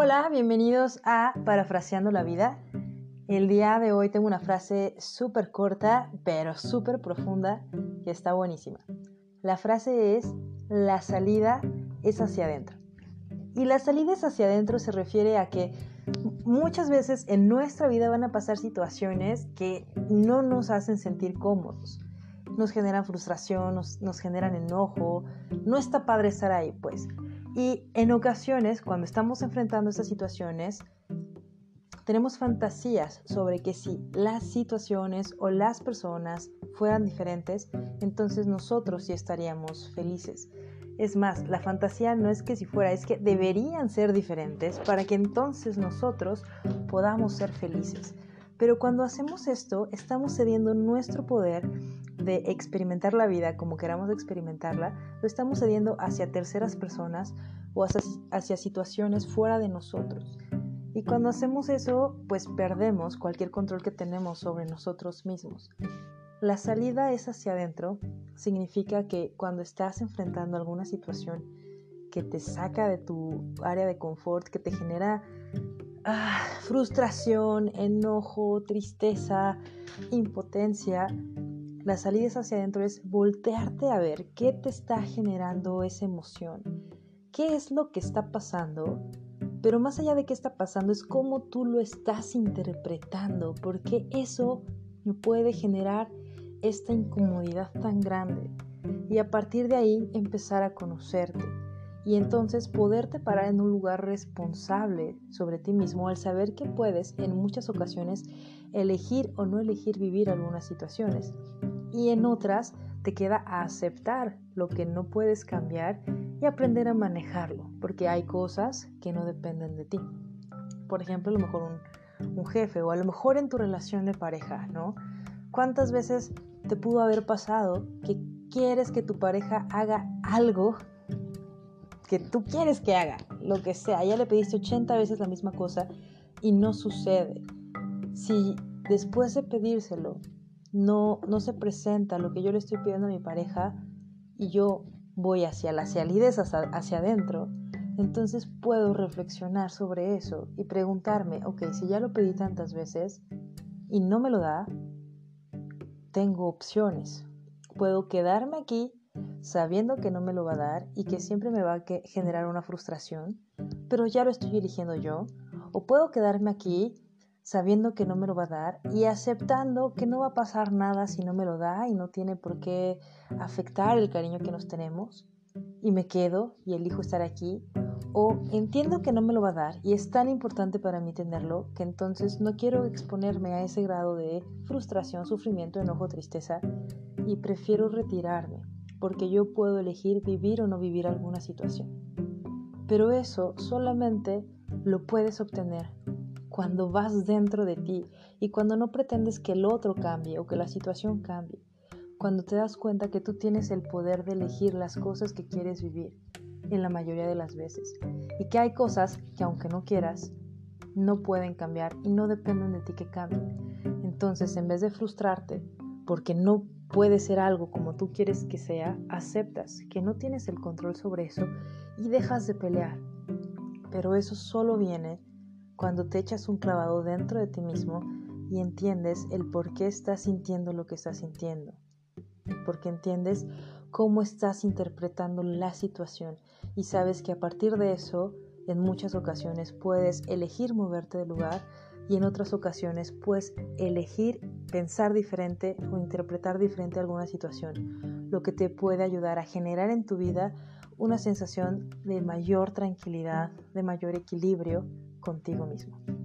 Hola, bienvenidos a Parafraseando la Vida. El día de hoy tengo una frase súper corta, pero súper profunda, que está buenísima. La frase es, la salida es hacia adentro. Y la salida es hacia adentro se refiere a que muchas veces en nuestra vida van a pasar situaciones que no nos hacen sentir cómodos. Nos generan frustración, nos, nos generan enojo. No está padre estar ahí, pues. Y en ocasiones, cuando estamos enfrentando estas situaciones, tenemos fantasías sobre que si las situaciones o las personas fueran diferentes, entonces nosotros sí estaríamos felices. Es más, la fantasía no es que si fuera, es que deberían ser diferentes para que entonces nosotros podamos ser felices. Pero cuando hacemos esto, estamos cediendo nuestro poder de experimentar la vida como queramos experimentarla, lo estamos cediendo hacia terceras personas o hacia, situaciones fuera de nosotros. Y cuando hacemos eso, pues perdemos cualquier control que tenemos sobre nosotros mismos. La salida es hacia adentro, significa que cuando estás enfrentando alguna situación que te saca de tu área de confort, que te genera ah, frustración, enojo, tristeza, impotencia, la salida hacia adentro es voltearte a ver qué te está generando esa emoción, qué es lo que está pasando, pero más allá de qué está pasando es cómo tú lo estás interpretando, porque eso puede generar esta incomodidad tan grande. Y a partir de ahí empezar a conocerte y entonces poderte parar en un lugar responsable sobre ti mismo al saber que puedes en muchas ocasiones elegir o no elegir vivir algunas situaciones y en otras te queda aceptar lo que no puedes cambiar y aprender a manejarlo, porque hay cosas que no dependen de ti. Por ejemplo, a lo mejor un, un jefe o a lo mejor en tu relación de pareja, ¿no? ¿Cuántas veces te pudo haber pasado que quieres que tu pareja haga algo que tú quieres que haga, lo que sea? Ya le pediste 80 veces la misma cosa y no sucede. Si después de pedírselo no, no se presenta lo que yo le estoy pidiendo a mi pareja y yo voy hacia la salidez, hacia, hacia adentro, entonces puedo reflexionar sobre eso y preguntarme, ok, si ya lo pedí tantas veces y no me lo da, tengo opciones. Puedo quedarme aquí sabiendo que no me lo va a dar y que siempre me va a generar una frustración, pero ya lo estoy eligiendo yo. O puedo quedarme aquí sabiendo que no me lo va a dar y aceptando que no va a pasar nada si no me lo da y no tiene por qué afectar el cariño que nos tenemos y me quedo y elijo estar aquí o entiendo que no me lo va a dar y es tan importante para mí tenerlo que entonces no quiero exponerme a ese grado de frustración, sufrimiento, enojo, tristeza y prefiero retirarme porque yo puedo elegir vivir o no vivir alguna situación. Pero eso solamente lo puedes obtener cuando vas dentro de ti y cuando no pretendes que el otro cambie o que la situación cambie, cuando te das cuenta que tú tienes el poder de elegir las cosas que quieres vivir en la mayoría de las veces y que hay cosas que aunque no quieras, no pueden cambiar y no dependen de ti que cambien. Entonces, en vez de frustrarte porque no puede ser algo como tú quieres que sea, aceptas que no tienes el control sobre eso y dejas de pelear. Pero eso solo viene cuando te echas un clavado dentro de ti mismo y entiendes el por qué estás sintiendo lo que estás sintiendo, porque entiendes cómo estás interpretando la situación y sabes que a partir de eso, en muchas ocasiones puedes elegir moverte del lugar y en otras ocasiones puedes elegir pensar diferente o interpretar diferente alguna situación, lo que te puede ayudar a generar en tu vida una sensación de mayor tranquilidad, de mayor equilibrio contigo mismo.